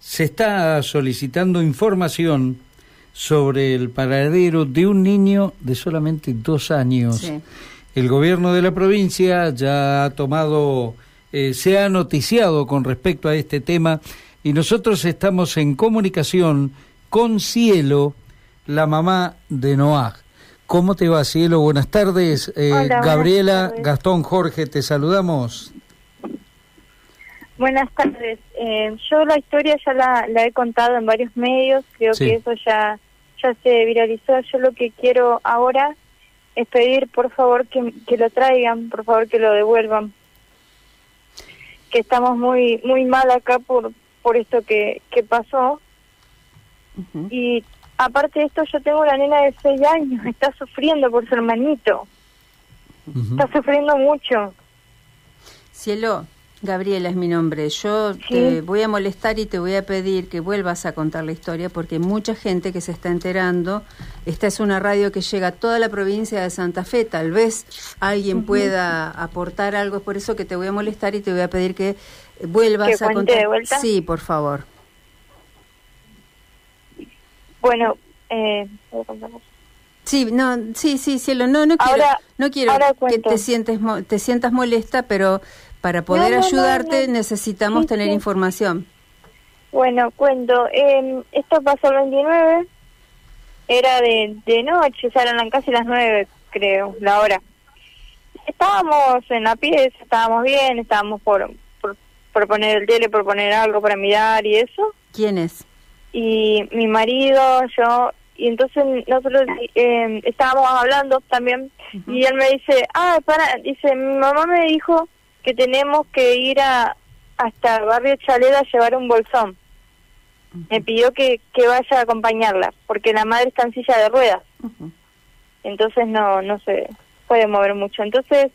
se está solicitando información sobre el paradero de un niño de solamente dos años. El gobierno de la provincia ya ha tomado, eh, se ha noticiado con respecto a este tema y nosotros estamos en comunicación con Cielo, la mamá de Noah. ¿Cómo te va, Cielo? Buenas tardes. Eh, Gabriela, Gastón, Jorge, te saludamos. Buenas tardes. Eh, yo la historia ya la, he contado en varios medios, creo que eso ya, ya se viralizó. Yo lo que quiero ahora es pedir, por favor, que, que lo traigan, por favor, que lo devuelvan. Que estamos muy muy mal acá por, por esto que, que pasó. Y aparte de esto, yo tengo una nena de 6 años, está sufriendo por su hermanito. Está sufriendo mucho. Cielo, Gabriela es mi nombre. Yo te voy a molestar y te voy a pedir que vuelvas a contar la historia porque mucha gente que se está enterando. Esta es una radio que llega a toda la provincia de Santa Fe. Tal vez alguien pueda aportar algo. Es por eso que te voy a molestar y te voy a pedir que vuelvas a contar. De vuelta? Sí, por favor. Bueno, eh, Sí, no, sí, sí, cielo, no, no quiero, no quiero que te sientes, te sientas molesta, pero para poder ayudarte necesitamos tener información. Bueno, cuento. Eh, esto pasó el 29, era de, de noche, o sea, eran casi las 9, creo, la hora. Estábamos en la pieza, estábamos bien, estábamos por, por, poner el tele, por poner algo para mirar y eso. ¿Quién es? Y mi marido, yo, y entonces nosotros eh, estábamos hablando también, y él me dice, ah, para, dice, mi mamá me dijo que tenemos que ir a hasta el barrio Chaleda a llevar un bolsón. Me pidió que, que vaya a acompañarla, porque la madre está en silla de ruedas. Entonces no no se puede mover mucho. Entonces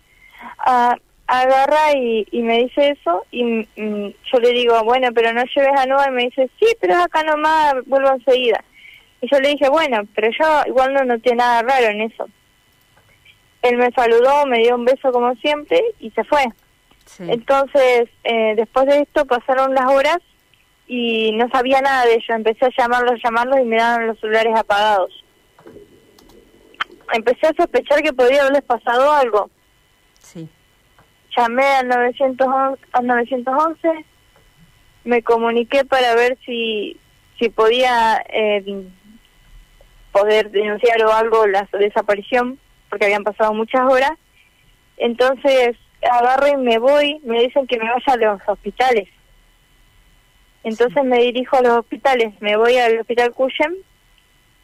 agarra y, y, me dice eso y mm, yo le digo, bueno, pero no lleves a Noah y me dice, sí, pero es acá nomás, vuelvo enseguida. Y yo le dije, bueno, pero yo igual no noté nada raro en eso. Él me saludó, me dio un beso como siempre y se fue. Entonces, eh, después de esto pasaron las horas y no sabía nada de ello. Empecé a llamarlos, llamarlos y me daban los celulares apagados. Empecé a sospechar que podría haberles pasado algo. Sí. Llamé al, 911, al 911, me comuniqué para ver si, si podía eh, poder denunciar o algo la desaparición, porque habían pasado muchas horas. Entonces agarro y me voy, me dicen que me vaya a los hospitales. Entonces me dirijo a los hospitales, me voy al hospital Cushem,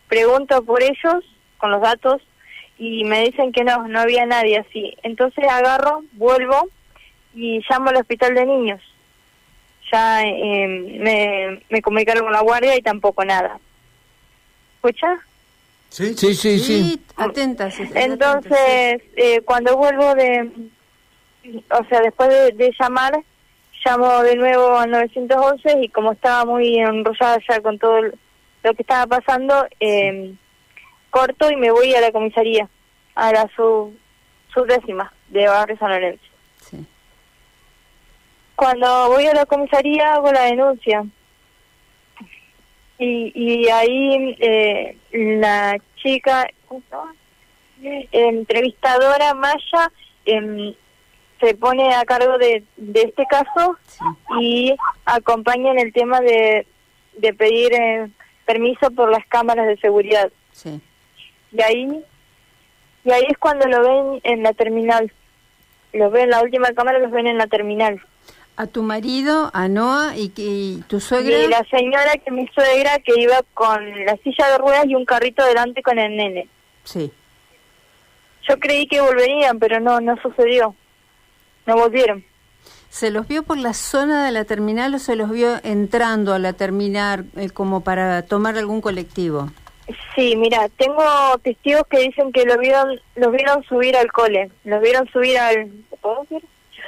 pregunto por ellos con los datos y me dicen que no, no había nadie así. Entonces agarro, vuelvo y llamo al hospital de niños. Ya eh, me, me comunicaron con la guardia y tampoco nada. ¿Escucha? Sí, sí, sí, sí. Atentas. Entonces, eh, cuando vuelvo de, o sea, después de, llamar, llamo de nuevo al 911 y como estaba muy enrollada ya con todo lo que estaba pasando, eh, corto y me voy a la comisaría, a la sub, décima de Barrio San Lorenzo. Cuando voy a la comisaría hago la denuncia. Y, y ahí eh, la chica, entrevistadora Maya, eh, se pone a cargo de, de este caso y acompaña en el tema de, de pedir eh, permiso por las cámaras de seguridad. Sí. Y ahí, y ahí es cuando lo ven en la terminal. Los ven, la última cámara los ven en la terminal. ¿A tu marido, a Noah y, y tu suegra? Y la señora que mi suegra que iba con la silla de ruedas y un carrito delante con el nene. Sí. Yo creí que volverían, pero no, no sucedió no volvieron. ¿Se los vio por la zona de la terminal o se los vio entrando a la terminal eh, como para tomar algún colectivo? Sí, mira, tengo testigos que dicen que lo vieron, los vieron subir al cole, los vieron subir al, ¿puedo decir?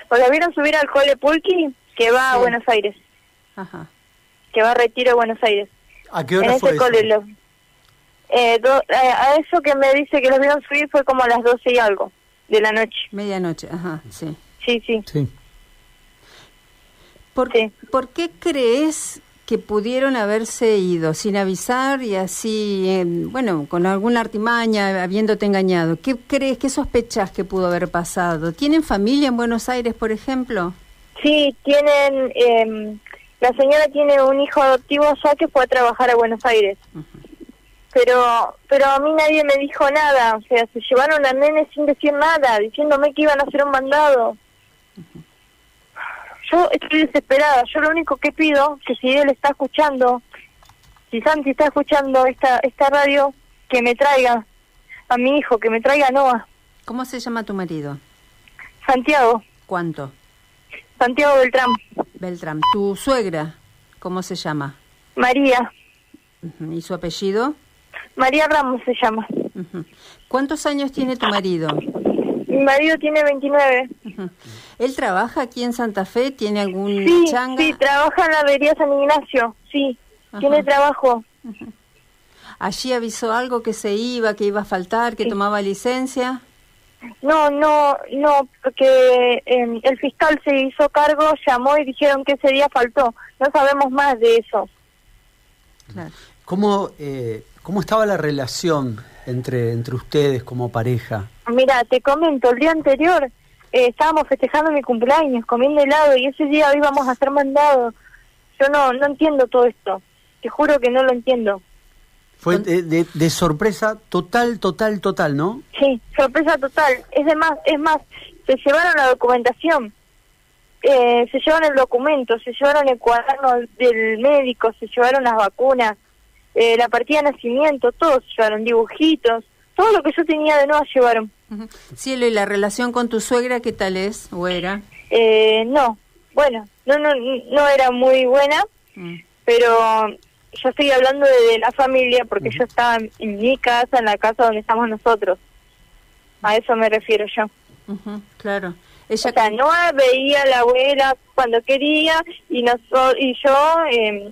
O los vieron subir al cole Pulqui, que va a Buenos Aires. Ajá. Que va a Retiro a Buenos Aires. ¿A qué hora en ese cole lo, eh, eh, a eso que me dice que los vieron subir fue como a las doce y algo de la noche. Medianoche, ajá, sí. Sí, sí. Sí. ¿Por, ¿Por qué crees que pudieron haberse ido sin avisar y así, eh, bueno, con alguna artimaña, habiéndote engañado. ¿Qué crees, qué sospechas que pudo haber pasado? ¿Tienen familia en Buenos Aires, por ejemplo? Sí, tienen, eh, la señora tiene un hijo adoptivo ya que fue a trabajar a Buenos Aires. Pero pero a mí nadie me dijo nada, o sea, se llevaron a nene sin decir nada, diciéndome que iban a hacer un mandado. Yo estoy desesperada, yo lo único que pido, que si él está escuchando, si Santi está escuchando esta, esta radio, que me traiga a mi hijo, que me traiga a Noah. ¿Cómo se llama tu marido? Santiago. ¿Cuánto? Santiago Beltrán. Beltrán. ¿Tu suegra? ¿Cómo se llama? María. ¿Y su apellido? María Ramos se llama. ¿Cuántos años tiene tu marido? Mi marido tiene 29. ¿Él trabaja aquí en Santa Fe? ¿Tiene algún sí, changa? Sí, trabaja en la avería San Ignacio, sí. Tiene trabajo. ¿Allí avisó algo que se iba, que iba a faltar, que tomaba licencia? No, no, no, porque em, el fiscal se hizo cargo, llamó y dijeron que ese día faltó. No sabemos más de eso. Claro. ¿Cómo, eh, ¿Cómo estaba la relación entre, entre ustedes como pareja? Mira, te comento, el día anterior eh, estábamos festejando mi cumpleaños, comiendo helado y ese día íbamos a ser mandados. Yo no, no entiendo todo esto, te juro que no lo entiendo. Fue de, de, sorpresa total, total, total, ¿no? Sí, sorpresa total. Es de más, es más, se llevaron la documentación, eh, se llevaron el documento, se llevaron el cuaderno del médico, se llevaron las vacunas, eh, la partida de nacimiento, todo se llevaron, dibujitos, todo lo que yo tenía de nuevo llevaron. Cielo, ¿y la relación con tu suegra qué tal es o era? Eh, no, bueno, no, no, no era muy buena, mm. pero yo estoy hablando de, la familia porque yo estaba en mi casa, en la casa donde estamos nosotros. A eso me refiero yo. claro. Ella o sea, no veía a la abuela cuando quería y, nos, y yo, eh,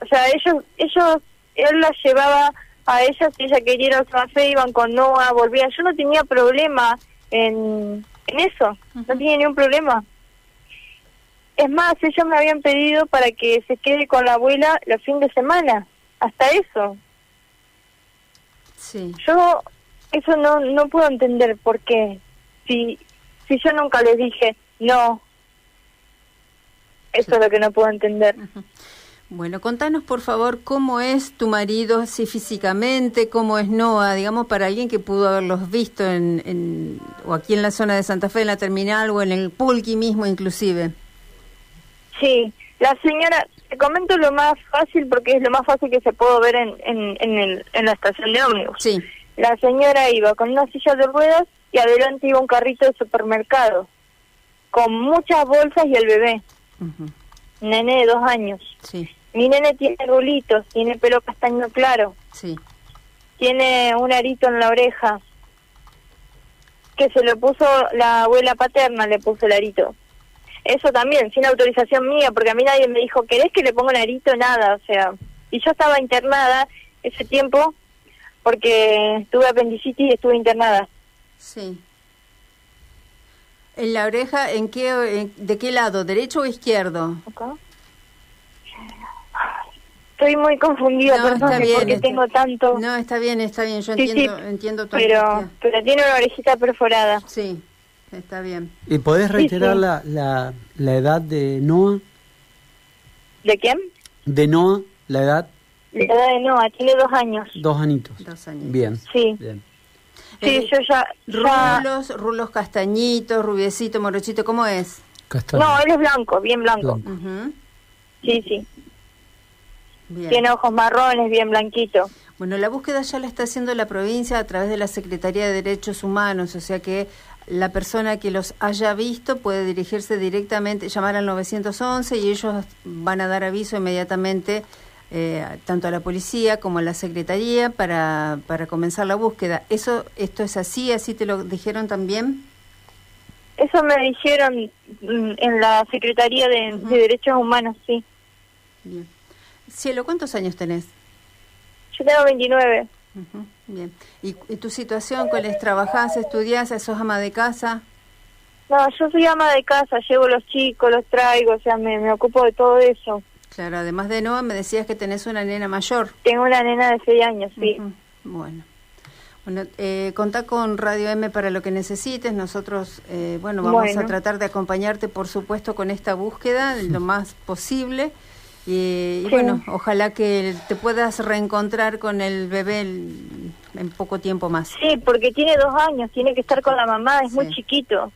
o sea, ellos, ellos, él la llevaba a ella si ella quería ir a café, iban con Noah, volvían. Yo no tenía problema en, en eso, no tenía ningún problema. Es más, ellos me habían pedido para que se quede con la abuela los fines de semana, hasta eso. Sí. Yo eso no no puedo entender por qué. Si si yo nunca les dije no. Eso es lo que no puedo entender. Bueno, contanos por favor cómo es tu marido, así físicamente, cómo es Noah, digamos, para alguien que pudo haberlos visto en, en, o aquí en la zona de Santa Fe, en la terminal, o en el Pulqui mismo inclusive. Sí, la señora, te comento lo más fácil porque es lo más fácil que se puede ver en, en, en, el, en la estación de ómnibus. Sí. La señora iba con una silla de ruedas y adelante iba un carrito de supermercado con muchas bolsas y el bebé. Nene de dos años. Sí. Mi nene tiene rulitos, tiene pelo castaño claro. Sí. Tiene un arito en la oreja que se lo puso la abuela paterna, le puso el arito eso también, sin autorización mía, porque a mí nadie me dijo, ¿querés que le ponga un arito? Nada, o sea, y yo estaba internada ese tiempo porque tuve apendicitis y estuve internada. Sí. ¿En la oreja, en qué, de qué lado, derecho o izquierdo? Estoy muy confundida, no, perdón, porque tengo tanto... No, está bien, está bien, yo entiendo, entiendo tu pero, pero tiene una orejita perforada. Sí. Está bien. ¿Y podés reiterar La, la, la, edad de Noah? ¿De quién? De Noah, la edad. La edad de Noah, tiene dos años. Dos anitos. Dos años. Bien. Sí. Bien. Sí, eh, yo ya, Rulos, rulos castañitos, rubiecito, morochito, ¿cómo es? Castaño. No, él es blanco, bien blanco. Sí, sí. Tiene ojos marrones, bien blanquito. Bueno, la búsqueda ya la está haciendo la provincia a través de la Secretaría de Derechos Humanos, o sea que la persona que los haya visto puede dirigirse directamente, llamar al 911 y ellos van a dar aviso inmediatamente eh, tanto a la policía como a la secretaría para, para comenzar la búsqueda. ¿Eso, ¿Esto es así? ¿Así te lo dijeron también? Eso me dijeron mm, en la Secretaría de, Derechos Humanos, sí. Bien. Cielo, ¿cuántos años tenés? Yo tengo 29. Bien. ¿Y, tu situación cuál es? ¿Trabajás, estudiás, sos ama de casa? No, yo soy ama de casa, llevo los chicos, los traigo, o sea, me, me ocupo de todo eso. Claro, además de Noah, me decías que tenés una nena mayor. Tengo una nena de 6 años, sí. Bueno. Bueno, eh, contá con Radio M para lo que necesites. Nosotros, eh, bueno, vamos a tratar de acompañarte, por supuesto, con esta búsqueda lo más posible. Y, bueno, ojalá que te puedas reencontrar con el bebé en poco tiempo más. Sí, porque tiene dos años, tiene que estar con la mamá, es muy chiquito.